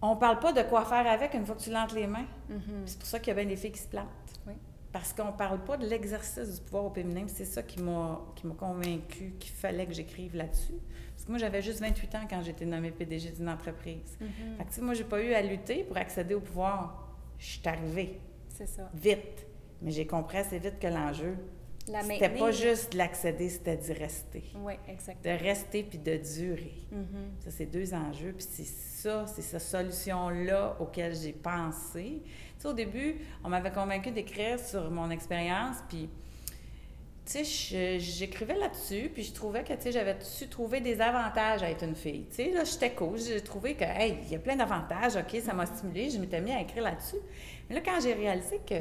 on parle pas de quoi faire avec une fois que tu l'entres les mains. Mm-hmm. C'est pour ça qu'il y a bien des filles qui se plantent. Parce qu'on parle pas de l'exercice du pouvoir au féminin. C'est ça qui m'a convaincu qu'il fallait que j'écrive là-dessus. Parce que moi, j'avais juste 28 ans quand j'étais nommée PDG d'une entreprise. Mm-hmm. Fait que, moi, j'ai pas eu à lutter pour accéder au pouvoir. Je suis arrivée. C'est ça. Vite. Mais j'ai compris assez vite que l'enjeu, C'était pas juste de l'accéder, c'était d'y rester. Oui, De exactement. rester puis de durer. Mhm. Ça, c'est deux enjeux. Puis c'est ça, c'est cette solution-là auquel j'ai pensé. Tu sais, au début, on m'avait convaincu d'écrire sur mon expérience, puis, tu sais, j'écrivais là-dessus, puis je trouvais que, tu sais, j'avais su trouver des avantages à être une fille. Tu sais, là, j'étais cool, j'ai trouvé que, hey, il y a plein d'avantages, OK, ça m'a stimulé, je m'étais mis à écrire là-dessus. Mais là, quand j'ai réalisé que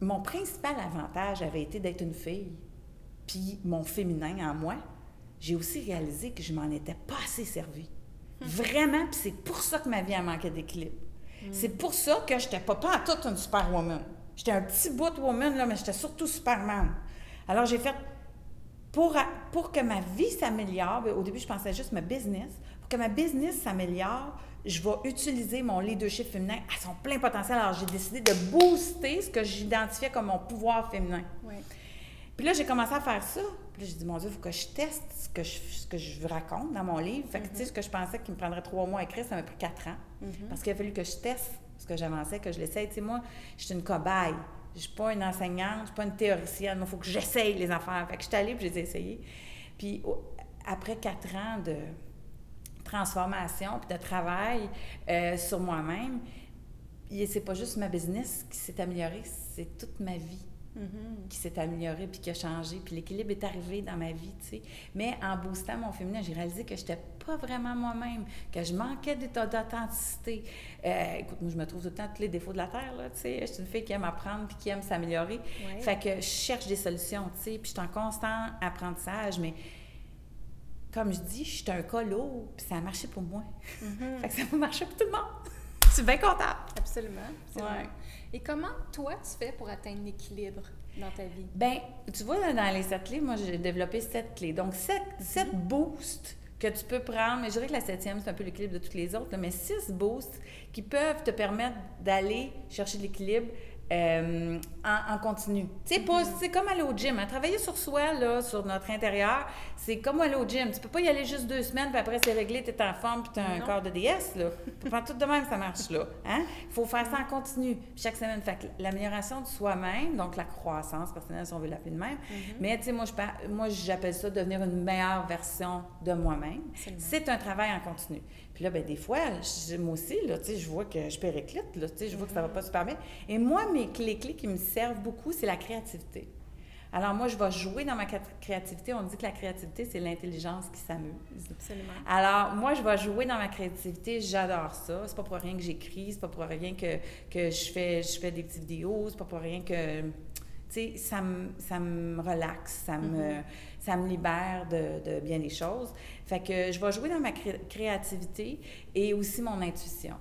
mon principal avantage avait été d'être une fille, puis mon féminin en moi, j'ai aussi réalisé que je m'en étais pas assez servie. Vraiment, puis c'est pour ça que ma vie a manqué d'équilibre. C'est pour ça que j'étais pas, pas toute une superwoman. J'étais un petit bout de woman, là, mais j'étais surtout superman. Alors j'ai fait, pour, a- pour que ma vie s'améliore, ben, au début je pensais juste ma business, pour que ma business s'améliore, je vais utiliser mon leadership féminin à son plein potentiel. Alors j'ai décidé de booster ce que j'identifiais comme mon pouvoir féminin. Oui. Puis là, j'ai commencé à faire ça. Puis là, j'ai dit, mon Dieu, il faut que je teste ce que je, ce que je raconte dans mon livre. Fait que, tu sais, ce que je pensais qu'il me prendrait trois mois à écrire, ça m'a pris quatre ans. Parce qu'il a fallu que je teste ce que j'avançais, que je l'essaye. Tu sais, moi, je suis une cobaye. Je suis pas une enseignante, je suis pas une théoricienne. Il faut que j'essaye les affaires. Fait que je suis allée, puis je les ai essayées. Puis après quatre ans de transformation, puis de travail euh, sur moi-même, et c'est pas juste ma business qui s'est améliorée, c'est toute ma vie Mhm. qui s'est améliorée puis qui a changé. Puis l'équilibre est arrivé dans ma vie, tu sais. Mais en boostant mon féminin, j'ai réalisé que je n'étais pas vraiment moi-même, que je manquais d'état- d'authenticité. Euh, écoute, moi, je me trouve tout le temps tous les défauts de la Terre, là, tu sais. Je suis une fille qui aime apprendre puis qui aime s'améliorer. Ouais. Fait que je cherche des solutions, tu sais. Puis je suis en constant apprentissage, mais comme je dis, je suis un cas lourd, puis ça a marché pour moi. Mhm. Fait que ça va marcher pour tout le monde. Je suis bien contente. Absolument. absolument. Ouais. Et comment, toi, tu fais pour atteindre l'équilibre dans ta vie? Ben, tu vois, là, dans les sept clés, moi, j'ai développé sept clés. Donc, sept, sept boosts que tu peux prendre. Mais je dirais que la septième, c'est un peu l'équilibre de toutes les autres, là, mais six boosts qui peuvent te permettre d'aller chercher l'équilibre euh, en, en continu. Tu sais, pas- c'est comme aller au gym. hein. Travailler sur soi, là, sur notre intérieur, c'est comme aller au gym. Tu peux pas y aller juste deux semaines, puis après, c'est réglé, tu es en forme, puis tu as un corps de déesse, là. Prends tout de même, ça marche, là. Hein? Il faut faire ça en continu, puis chaque semaine. Fait que l'amélioration de soi-même, donc la croissance personnelle, si on veut l'appeler de même. Mais, tu sais, moi, je par- moi, j'appelle ça devenir une meilleure version de moi-même. C'est un travail en continu. Puis là, ben, des fois, je- moi aussi, là, tu sais, je vois que je périclite, là, tu sais, je vois que ça va pas super bien. Et moi, mes clés, clés qui me servent beaucoup, c'est la créativité. Alors, moi, je vais jouer dans ma cré- créativité. On dit que la créativité, c'est l'intelligence qui s'amuse. Absolument. Alors, moi, je vais jouer dans ma créativité. J'adore ça. C'est pas pour rien que j'écris. C'est pas pour rien que, que je, fais, je fais des petites vidéos. C'est pas pour rien que... Tu sais, ça me, ça me relaxe. Ça me, ça me libère de, de bien des choses. Fait que je vais jouer dans ma cré- créativité et aussi mon intuition.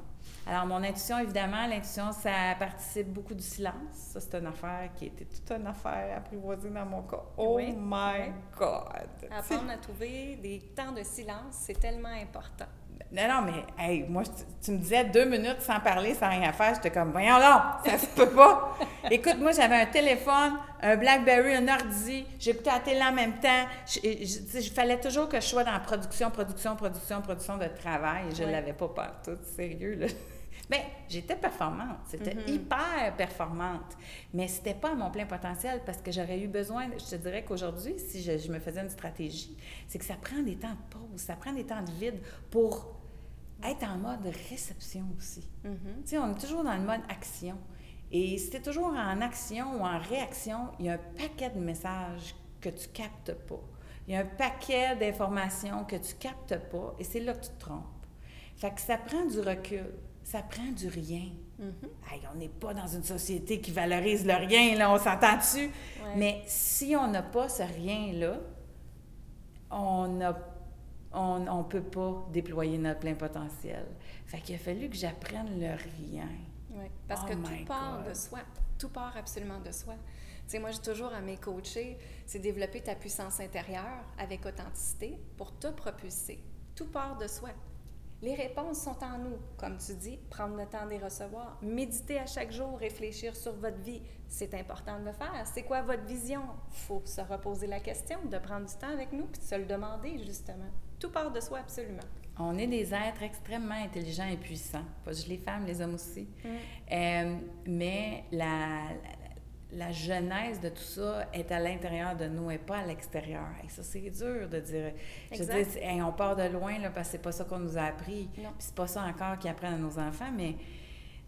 Alors, mon intuition, évidemment, l'intuition, ça participe beaucoup du silence. Ça, c'est une affaire qui était toute une affaire apprivoisée dans mon cas. Oh Oui. my God! Apprendre à trouver des temps de silence, c'est tellement important. Non, non, mais hey, moi, tu, tu me disais deux minutes sans parler, sans rien faire. J'étais comme, voyons là, ça se peut pas. Écoute, moi, j'avais un téléphone, un Blackberry, un ordi, j'écoutais la télé en même temps. Il fallait toujours que je sois dans la production, production, production, production de travail. Je ne Ouais. l'avais pas partout, sérieux, là. Bien, j'étais performante, c'était Mhm. hyper performante, mais c'était pas à mon plein potentiel parce que j'aurais eu besoin, je te dirais qu'aujourd'hui, si je, je me faisais une stratégie, c'est que ça prend des temps de pause, ça prend des temps de vide pour être en mode réception aussi. Mhm. Tu sais, on est toujours dans le mode action. Et si tu es toujours en action ou en réaction, il y a un paquet de messages que tu captes pas. Il y a un paquet d'informations que tu captes pas et c'est là que tu te trompes. Fait que ça prend du recul, ça prend du rien. Mhm. Hey, on n'est pas dans une société qui valorise le rien, là, on s'entend dessus. Ouais. Mais si on n'a pas ce rien-là, on ne on, on peut pas déployer notre plein potentiel. Fait qu'il a fallu que j'apprenne le rien. Parce Oh que tout part God. de soi. Tout part absolument de soi. Tu sais, moi, dis toujours à mes coachés, c'est développer ta puissance intérieure avec authenticité pour te propulser. Tout part de soi. Les réponses sont en nous. Comme tu dis, prendre le temps de les recevoir. Méditer à chaque jour, réfléchir sur votre vie. C'est important de le faire. C'est quoi votre vision? faut se reposer la question, de prendre du temps avec nous puis de se le demander, justement. Tout part de soi, absolument. On est des êtres extrêmement intelligents et puissants. Pas juste les femmes, les hommes aussi. Mm. Euh, mais la, la- la genèse de tout ça est à l'intérieur de nous et pas à l'extérieur. Et ça, c'est dur de dire. Je on part de loin là, parce que c'est pas ça qu'on nous a appris. Puis c'est pas ça encore qu'ils apprennent à nos enfants, mais tu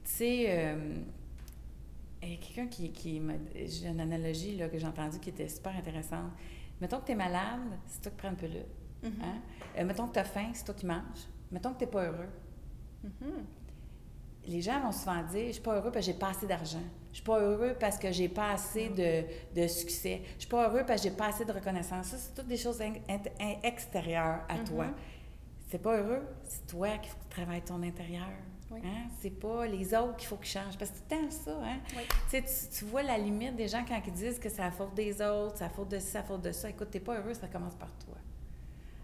sais, euh, il y a quelqu'un qui, qui m'a. J'ai une analogie là, que j'ai entendue qui était super intéressante. Mettons que tu es malade, c'est toi qui prends une pilule. Mm-hmm. hein? Euh, mettons que tu as faim, c'est toi qui manges. Mettons que tu n'es pas heureux. Mm-hmm. Les gens vont souvent dire Je suis pas heureux parce que j'ai pas assez d'argent. Je suis pas heureux parce que j'ai pas assez de, de, succès. Je suis pas heureux parce que j'ai pas assez de reconnaissance. Ça, c'est toutes des choses extérieures à toi. Mm-hmm. C'est pas heureux, c'est toi qui faut que tu travailles ton intérieur. Hein? C'est pas les autres qu'il faut qu'ils changent. Parce que c'est tant ça. Hein? Tu, tu, vois la limite des gens quand ils disent que c'est la faute des autres, c'est la faute de ça, c'est la faute de ça. Écoute, t'es pas heureux, ça commence par toi.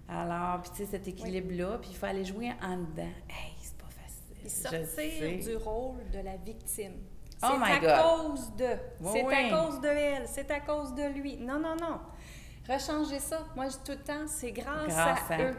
Alors, puis tu sais, cet équilibre-là, puis il faut aller jouer en dedans. Hey, c'est pas facile. Et sortir du rôle de la victime. Oh c'est à cause de. c'est à cause de elle. C'est à cause de lui. Non, non, non. Rechanger ça. Moi, je dis tout le temps, c'est grâce, à, eux.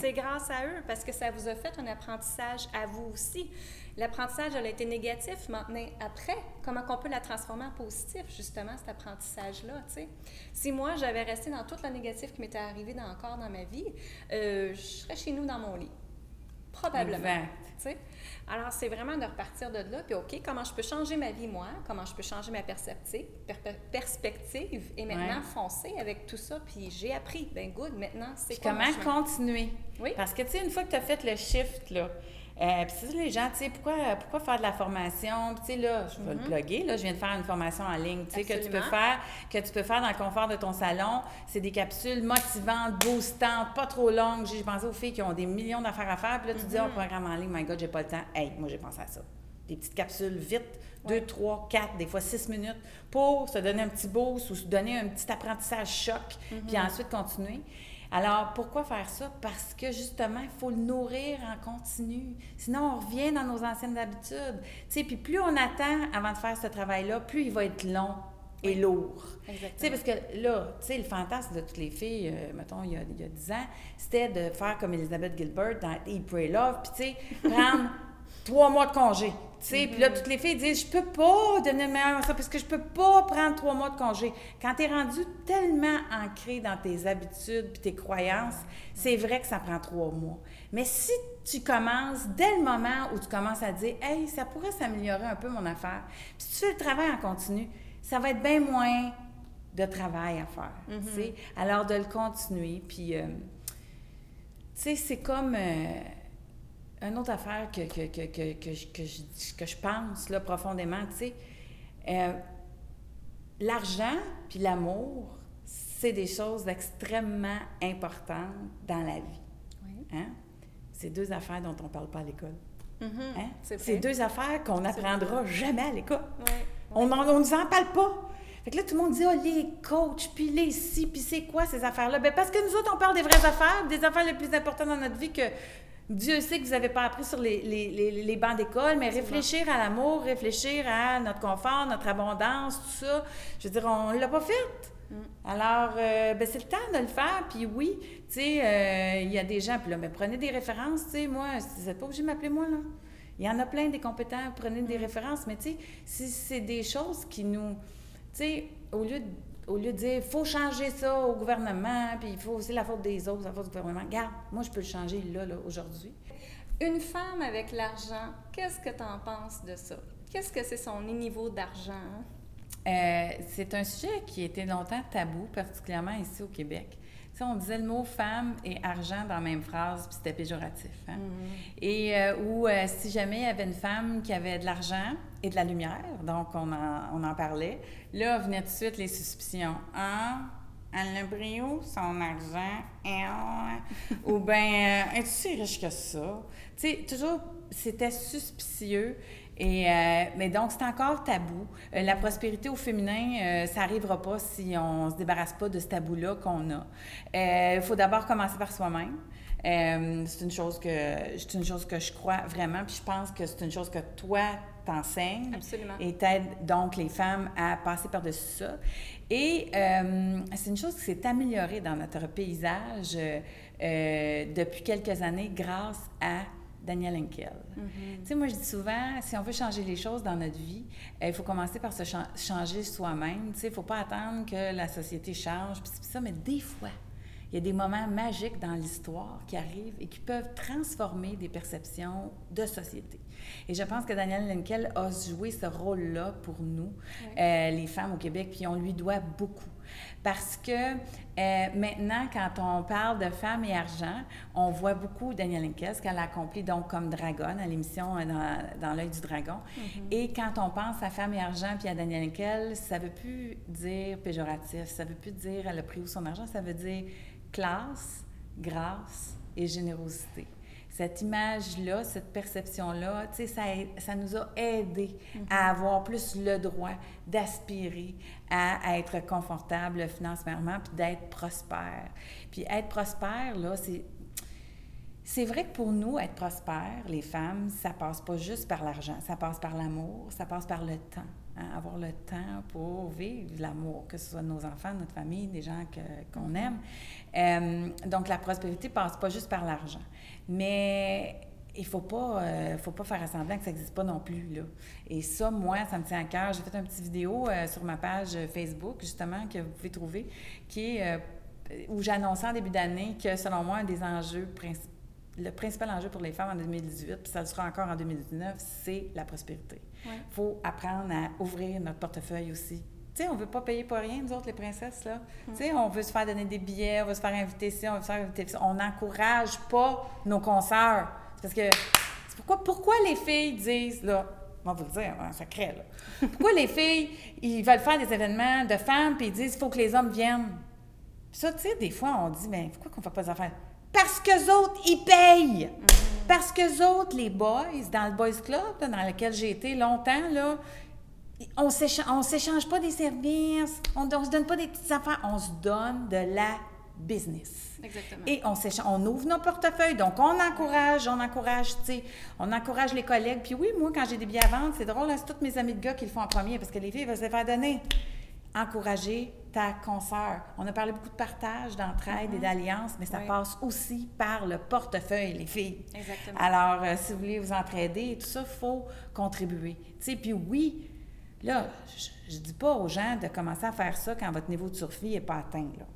C'est grâce à eux parce que ça vous a fait un apprentissage à vous aussi. L'apprentissage, elle a été négatif. Maintenant, après, comment on peut la transformer en positif, justement, cet apprentissage-là, tu sais? Si moi, j'avais resté dans toute la négative qui m'était arrivée dans, encore dans ma vie, euh, je serais chez nous dans mon lit. Probablement. Alors, c'est vraiment de repartir de là, puis OK, comment je peux changer ma vie, moi? Comment je peux changer ma perspective, perspective? Et maintenant foncer avec tout ça, puis j'ai appris. Ben good, maintenant, c'est comment continuer? Oui. Parce que, tu sais, une fois que tu as fait le shift, là, euh, puis les gens, tu sais, pourquoi, pourquoi faire de la formation? tu sais, là, je vais le mm-hmm. plugger, là, je viens de faire une formation en ligne, tu sais, que tu peux faire, que tu peux faire dans le confort de ton salon. C'est des capsules motivantes, boostantes, pas trop longues. J'ai pensé aux filles qui ont des millions d'affaires à faire, puis là, tu dis, oh, mm-hmm. programme en ligne, my God, j'ai pas le temps. Hey, moi, j'ai pensé à ça. Des petites capsules vite, deux, trois, quatre, des fois six minutes, pour se donner un petit boost ou se donner un petit apprentissage choc, puis mm-hmm. ensuite continuer. Alors, pourquoi faire ça? Parce que justement, il faut le nourrir en continu. Sinon, on revient dans nos anciennes habitudes. Tu sais, puis plus on attend avant de faire ce travail-là, plus il va être long et lourd. Exactement. Tu sais, parce que là, tu sais, le fantasme de toutes les filles, euh, mettons, il y, a, il y a 10 ans, c'était de faire comme Elizabeth Gilbert dans Eat, Pray, Love, puis tu sais, prendre trois mois de congé. Puis là, mm-hmm. toutes les filles disent Je peux pas donner le meilleur ça parce que je peux pas prendre trois mois de congé. Quand tu es rendu tellement ancré dans tes habitudes puis tes croyances, c'est vrai que ça prend trois mois. Mais si tu commences dès le moment où tu commences à dire Hey, ça pourrait s'améliorer un peu mon affaire, puis si tu fais le travail en continu, ça va être bien moins de travail à faire. Mm-hmm. Alors, de le continuer. Puis, euh, tu sais, c'est comme. Euh, une autre affaire que, que, que, que, que, je, que je pense là, profondément, tu sais, euh, l'argent puis l'amour, c'est des choses extrêmement importantes dans la vie. Oui. Hein? C'est deux affaires dont on ne parle pas à l'école. Mm-hmm. hein? C'est deux affaires qu'on n'apprendra jamais à l'école. On ne nous en parle pas. Fait que là, tout le monde dit, oh, les coachs, puis les si, puis c'est quoi ces affaires-là? Bien, parce que nous autres, on parle des vraies affaires, des affaires les plus importantes dans notre vie que Dieu sait que vous n'avez pas appris sur les, les, les, bancs d'école, mais réfléchir à l'amour, réfléchir à notre confort, notre abondance, tout ça, je veux dire, on ne l'a pas fait. Mm. Alors, euh, ben, c'est le temps de le faire. Puis oui, tu sais, euh, il y a des gens, puis là, mais prenez des références, tu sais, moi, vous n'êtes pas obligé de m'appeler moi, là. Il y en a plein des compétents, prenez des mm. références, mais tu sais, si c'est des choses qui nous... Tu sais, au lieu de au lieu de dire faut changer ça au gouvernement, puis il faut aussi la faute des autres, la faute du gouvernement. Regarde, moi je peux le changer là, là aujourd'hui. Une femme avec l'argent, qu'est-ce que tu en penses de ça? Qu'est-ce que c'est son niveau d'argent? Euh, c'est un sujet qui était longtemps tabou, particulièrement ici au Québec on disait le mot femme et argent dans la même phrase, puis c'était péjoratif. Hein? Mm-hmm. Et euh, ou euh, si jamais il y avait une femme qui avait de l'argent et de la lumière, donc on en, on en parlait, là venaient tout de suite les suspicions. Ah, elle a brio son argent, ou bien, euh, es-tu si riche que ça? Tu sais, toujours, c'était suspicieux. Et, euh, mais donc, c'est encore tabou. Euh, la prospérité au féminin, euh, ça n'arrivera pas si on ne se débarrasse pas de ce tabou-là qu'on a. Il faut d'abord commencer par soi-même. c'est une chose que c'est une chose que je crois vraiment, puis je pense que c'est une chose que toi t'enseignes et t'aides donc les femmes à passer par-dessus ça. Et c'est une chose qui s'est améliorée dans notre paysage depuis quelques années grâce à Daniel Henkel. Tu sais, moi, je dis souvent, si on veut changer les choses dans notre vie, euh, il faut commencer par se changer soi-même. Tu sais, il ne faut pas attendre que la société change, puis ça, mais des fois, il y a des moments magiques dans l'histoire qui arrivent et qui peuvent transformer des perceptions de société. Et je pense que Daniel Lenkel a joué ce rôle-là pour nous, euh, les femmes au Québec, puis on lui doit beaucoup. Parce que euh, maintenant, quand on parle de femmes et argent, on voit beaucoup Daniel Lenkel, ce qu'elle a accompli donc comme dragonne à l'émission euh, dans, dans l'œil du dragon. Mm-hmm. Et quand on pense à femmes et argent puis à Daniel Lenkel, ça ne veut plus dire péjoratif, ça ne veut plus dire elle a pris où son argent, ça veut dire classe, grâce et générosité. Cette image-là, cette perception-là, ça, ça, nous a aidé à mhm. avoir plus le droit d'aspirer à, être confortable financièrement puis d'être prospère. Puis être prospère, là, c'est c'est vrai que pour nous, être prospère, les femmes, ça passe pas juste par l'argent, ça passe par l'amour, ça passe par le temps. Hein, avoir le temps pour vivre l'amour, que ce soit de nos enfants, notre famille, des gens qu'on aime. Euh, donc, la prospérité passe pas juste par l'argent. Mais il faut pas, euh, faut pas faire semblant que ça n'existe pas non plus. Là. Et ça, moi, ça me tient à cœur. J'ai fait une petite vidéo euh, sur ma page Facebook, justement, que vous pouvez trouver, qui est, où j'annonçais en début d'année que, selon moi, un des enjeux principaux le principal enjeu pour les femmes en 2018, puis ça le sera encore en 2019, c'est la prospérité. Il faut apprendre à ouvrir notre portefeuille aussi. Tu sais, on ne veut pas payer pour rien, nous autres, les princesses, là. Mm. Tu sais, on veut se faire donner des billets, on veut se faire inviter ici, on veut se faire inviter On n'encourage pas nos consoeurs. Parce que, pourquoi, pourquoi les filles disent, là, on va vous le dire, ça hein, secret, là. Pourquoi les filles, ils veulent faire des événements de femmes, puis ils disent, il faut que les hommes viennent? Puis ça, tu sais, des fois, on dit, mais pourquoi qu'on ne fait pas des affaires? Parce que autres, ils payent. Parce que autres, les boys, dans le boys club, dans lequel j'ai été longtemps, là, on ne s'échange pas des services, on ne se donne pas des petites affaires, on se donne de la business. Exactement. Et on, on ouvre nos portefeuilles, donc on encourage, on encourage, tu sais, on encourage les collègues. Puis oui, moi, quand j'ai des billets à vendre, c'est drôle, c'est tous mes amis de gars qui le font en premier, parce que les filles veulent se faire donner. Encourager ta consoeur. On a parlé beaucoup de partage, d'entraide et mhm. d'alliance, mais ça passe aussi par le portefeuille, les filles. Exactement. Alors, euh, si vous voulez vous entraider, tout ça, il faut contribuer. Tu sais, puis oui, là, je ne dis pas aux gens de commencer à faire ça quand votre niveau de survie n'est pas atteint, là.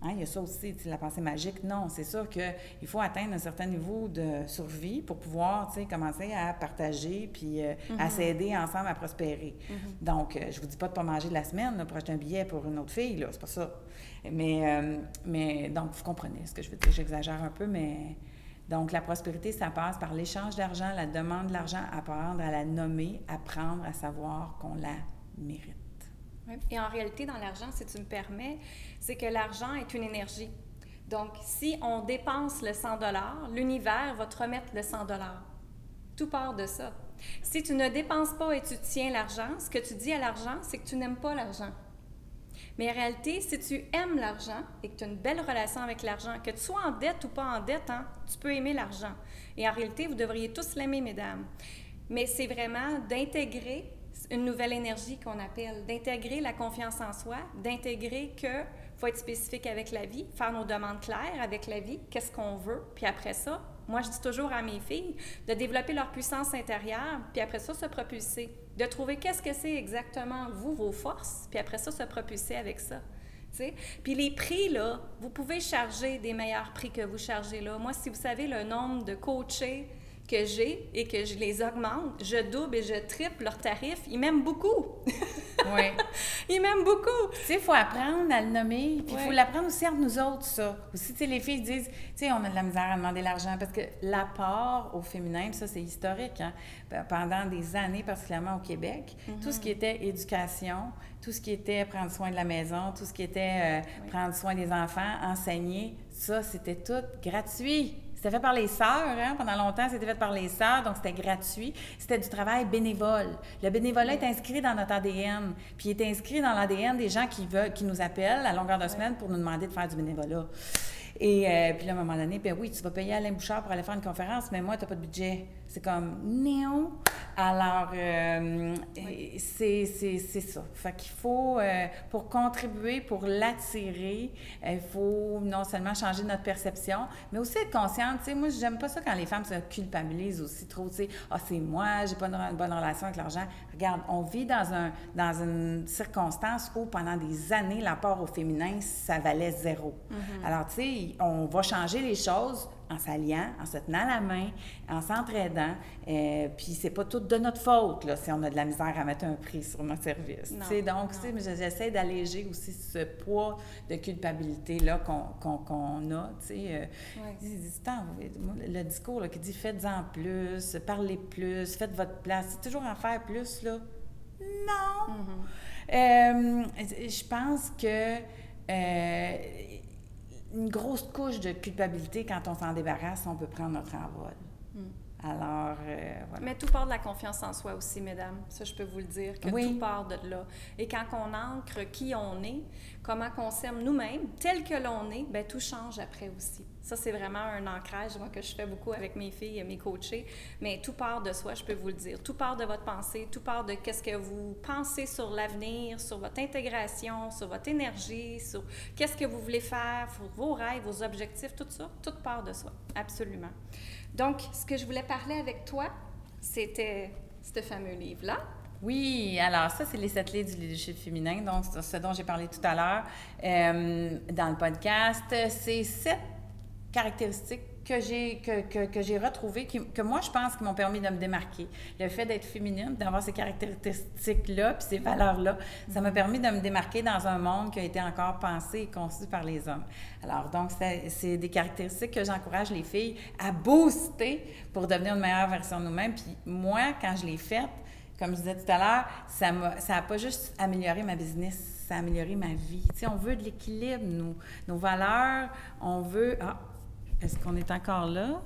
Hein, il y a ça aussi, la pensée magique. Non, c'est sûr qu'il faut atteindre un certain niveau de survie pour pouvoir commencer à partager puis euh, à mm-hmm. s'aider ensemble à prospérer. Mm-hmm. Donc, euh, je vous dis pas de pas manger de la semaine pour acheter un billet pour une autre fille, là, c'est pas ça. Mais, euh, mais donc, vous comprenez ce que je veux dire. J'exagère un peu, mais. Donc, la prospérité, ça passe par l'échange d'argent, la demande de l'argent, apprendre à la nommer, apprendre à savoir qu'on la mérite. Et en réalité, dans l'argent, si tu me permets, c'est que l'argent est une énergie. Donc, si on dépense le 100 l'univers va te remettre le 100 Tout part de ça. Si tu ne dépenses pas et tu tiens l'argent, ce que tu dis à l'argent, c'est que tu n'aimes pas l'argent. Mais en réalité, si tu aimes l'argent et que tu as une belle relation avec l'argent, que tu sois en dette ou pas en dette, hein, tu peux aimer l'argent. Et en réalité, vous devriez tous l'aimer, mesdames. Mais c'est vraiment d'intégrer une nouvelle énergie qu'on appelle, d'intégrer la confiance en soi, d'intégrer que faut être spécifique avec la vie, faire nos demandes claires avec la vie, qu'est-ce qu'on veut, puis après ça, moi je dis toujours à mes filles de développer leur puissance intérieure, puis après ça se propulser, de trouver qu'est-ce que c'est exactement vous vos forces, puis après ça se propulser avec ça. sais. Puis les prix, là, vous pouvez charger des meilleurs prix que vous chargez là. Moi, si vous savez le nombre de coachés que j'ai et que je les augmente, je double et je triple leurs tarifs. Ils m'aiment beaucoup. oui. Ils m'aiment beaucoup. Tu sais, il faut apprendre à le nommer. Puis il faut l'apprendre aussi entre nous autres, ça. Aussi, tu sais, les filles disent, tu sais, on a de la misère à demander l'argent parce que l'apport au féminin, ça, c'est historique. Hein? Pendant des années, particulièrement au Québec, tout ce qui était éducation, tout ce qui était prendre soin de la maison, tout ce qui était euh, prendre soin des enfants, enseigner, ça, c'était tout gratuit. C'était fait par les sœurs, hein? pendant longtemps, c'était fait par les sœurs, donc c'était gratuit. C'était du travail bénévole. Le bénévolat est inscrit dans notre ADN, puis il est inscrit dans l'ADN des gens qui, veulent, qui nous appellent à longueur de semaine pour nous demander de faire du bénévolat. Et euh, puis là, à un moment donné, ben oui, tu vas payer Alain Bouchard pour aller faire une conférence, mais moi, tu n'as pas de budget. C'est comme, non. Alors, euh, c'est ça. Fait qu'il faut, euh, pour contribuer, pour l'attirer, euh, il faut non seulement changer notre perception, mais aussi être consciente. Tu sais, moi, j'aime pas ça quand les femmes se culpabilisent aussi trop. Tu sais, ah, c'est moi, j'ai pas une bonne relation avec l'argent. Regarde, on vit dans, un, dans une circonstance où pendant des années, l'apport au féminin, ça valait zéro. Mm-hmm. Alors, tu sais, on va changer les choses en s'alliant, en se tenant la main, en s'entraidant. Euh, puis c'est pas tout de notre faute là, si on a de la misère à mettre un prix sur notre service. donc, j'essaie d'alléger aussi ce poids de culpabilité-là qu'on a. Euh, le discours là, qui dit faites-en plus, parlez plus, faites votre place. C'est toujours en faire plus, là. Non! Mm-hmm. Euh, je pense que euh, une grosse couche de culpabilité quand on s'en débarrasse, on peut prendre notre envol. Hmm. Alors, euh, voilà. Mais tout part de la confiance en soi aussi, mesdames. Ça, je peux vous le dire, que tout part de là. Et quand on ancre qui on est, comment on s'aime nous-mêmes, tel que l'on est, bien, tout change après aussi. Ça, c'est vraiment un ancrage, que je fais beaucoup avec mes filles mes coachés. Mais tout part de soi, je peux vous le dire. Tout part de votre pensée, tout part de qu'est-ce que vous pensez sur l'avenir, sur votre intégration, sur votre énergie, sur qu'est-ce que vous voulez faire, vos rêves, vos objectifs, tout ça. Tout part de soi, absolument. Donc, ce que je voulais parler avec toi, c'était ce fameux livre-là. Oui, alors ça, c'est les clés du leadership féminin, donc ce dont j'ai parlé tout à l'heure euh, dans le podcast. C'est sept caractéristiques que j'ai que, que, j'ai retrouvées, que moi, je pense qui m'ont permis de me démarquer. Le fait d'être féminine, d'avoir ces caractéristiques-là, puis ces valeurs-là, ça m'a permis de me démarquer dans un monde qui a été encore pensé et conçu par les hommes. Alors, donc, c'est des caractéristiques que j'encourage les filles à booster pour devenir une meilleure version de nous-mêmes. Puis moi, quand je l'ai faite, comme je disais tout à l'heure, ça n'a pas juste amélioré ma business, ça a amélioré ma vie. Tu sais, on veut de l'équilibre, nous. Nos valeurs, on veut... Ah, est-ce qu'on est encore là?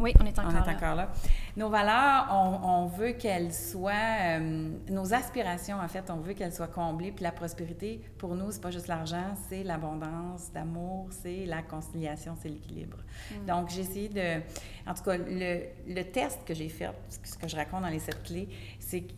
Oui, on est encore, on est encore là. Nos valeurs, on, veut qu'elles soient, euh, nos aspirations, en fait, on veut qu'elles soient comblées. Puis la prospérité, pour nous, c'est pas juste l'argent, c'est l'abondance d'amour, c'est la conciliation, c'est l'équilibre. Mm. Donc, j'ai essayé de, en tout cas, le, le test que j'ai fait, ce que je raconte dans les sept clés, c'est que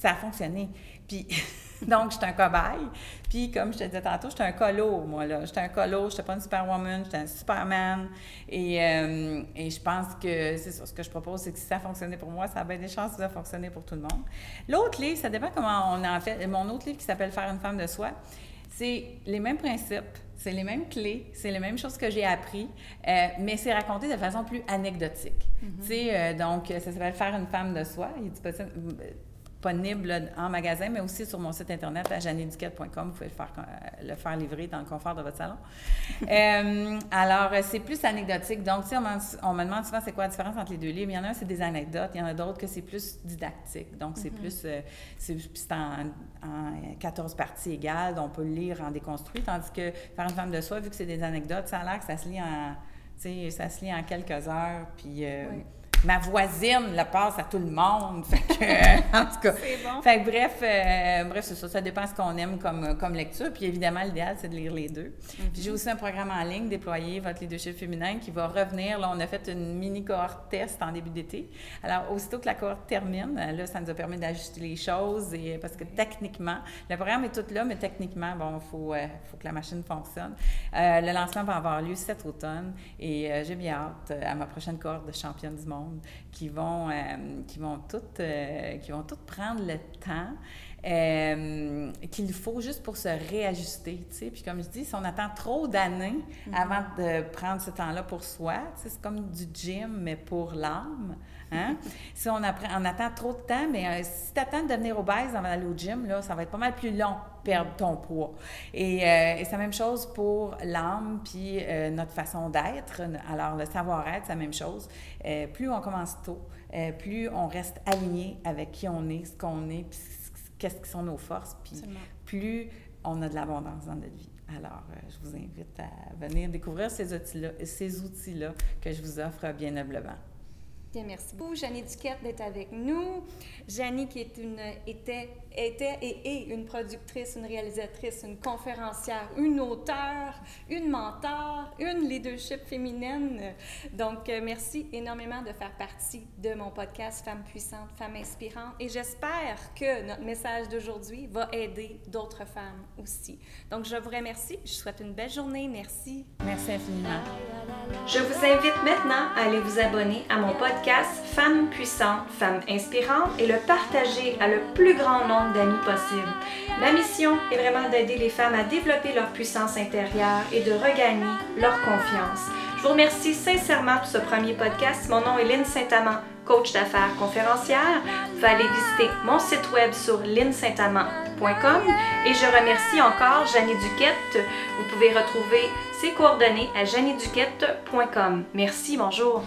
ça a fonctionné. Puis, donc, j'étais un cobaye. Puis, comme je te disais tantôt, j'étais un colo, moi, là. J'étais un colo, j'étais pas une superwoman, j'étais un superman. Et, euh, et je pense que c'est ça. Ce que je propose, c'est que si ça fonctionnait pour moi, ça a bien des chances de fonctionner pour tout le monde. L'autre livre, ça dépend comment on en fait. Mon autre livre qui s'appelle Faire une femme de soi, c'est les mêmes principes, c'est les mêmes clés, c'est les mêmes choses que j'ai appris, euh, mais c'est raconté de façon plus anecdotique. Mm-hmm. Tu sais, euh, donc, ça s'appelle Faire une femme de soi. Il dit disponible en magasin, mais aussi sur mon site internet à jeanneduquette.com. Vous pouvez le faire, euh, le faire livrer dans le confort de votre salon. Euh, alors, euh, c'est plus anecdotique. Donc, tu sais, on, me demande souvent c'est quoi la différence entre les deux livres. Il y en a un, c'est des anecdotes. Il y en a d'autres que c'est plus didactique. Donc, c'est mm-hmm. plus, c'est en, 14 parties égales. On peut le lire en déconstruit. Tandis que faire une femme de soi, vu que c'est des anecdotes, ça a l'air que ça se lit en, ça se lit en quelques heures. Puis, ma voisine le passe à tout le monde. Fait que, en tout cas. C'est bon. Fait que bref, euh, bref, c'est ça. Ça dépend ce qu'on aime comme, comme lecture. Puis évidemment, l'idéal, c'est de lire les deux. Mm-hmm. Puis j'ai aussi un programme en ligne, Déployer votre leadership féminin, qui va revenir. Là, on a fait une mini cohorte test en début d'été. Alors, aussitôt que la cohorte termine, euh, là, ça nous a permis d'ajuster les choses. Et, parce que techniquement, le programme est tout là, mais techniquement, bon, il faut, euh, faut que la machine fonctionne. le lancement va avoir lieu cet automne. Et j'ai bien hâte à ma prochaine cohorte de championne du monde qui vont, euh, qui vont toutes, euh, qui vont toutes prendre le temps euh, qu'il faut juste pour se réajuster, tu sais. Puis comme je dis, si on attend trop d'années mm-hmm. avant de prendre ce temps-là pour soi, c'est comme du gym, mais pour l'âme. Hein? si on, apprend, on attend trop de temps, mais euh, si tu attends de devenir obèse avant d'aller au gym, là, ça va être pas mal plus long perdre ton poids. Et, euh, et c'est la même chose pour l'âme puis euh, notre façon d'être. Alors, le savoir-être, c'est la même chose. plus on commence tôt, plus on reste aligné avec qui on est, ce qu'on est, puis qu'est-ce qui sont nos forces, puis plus on a de l'abondance dans notre vie. Alors, je vous invite à venir découvrir ces outils-là, ces outils-là que je vous offre bien noblement. Bien, merci beaucoup, Janie Duquette, d'être avec nous. Janie, qui est une, était, était et est une productrice, une réalisatrice, une conférencière, une auteure, une mentor, une leadership féminine. Donc, euh, merci énormément de faire partie de mon podcast Femmes puissantes, Femmes inspirantes. Et j'espère que notre message d'aujourd'hui va aider d'autres femmes aussi. Donc, je vous remercie. Je vous souhaite une belle journée. Merci. Merci infiniment. Je vous invite maintenant à aller vous abonner à mon podcast Femmes puissantes, Femmes inspirantes et le partager à le plus grand nombre d'amis possible. Ma mission est vraiment d'aider les femmes à développer leur puissance intérieure et de regagner leur confiance. Je vous remercie sincèrement pour ce premier podcast. Mon nom est Lynne Saint-Amand, coach d'affaires conférencière. Vous allez visiter mon site web sur linsaintamant.com et je remercie encore Janie Duquette. Vous pouvez retrouver ses coordonnées à janieduquette.com. Merci, bonjour.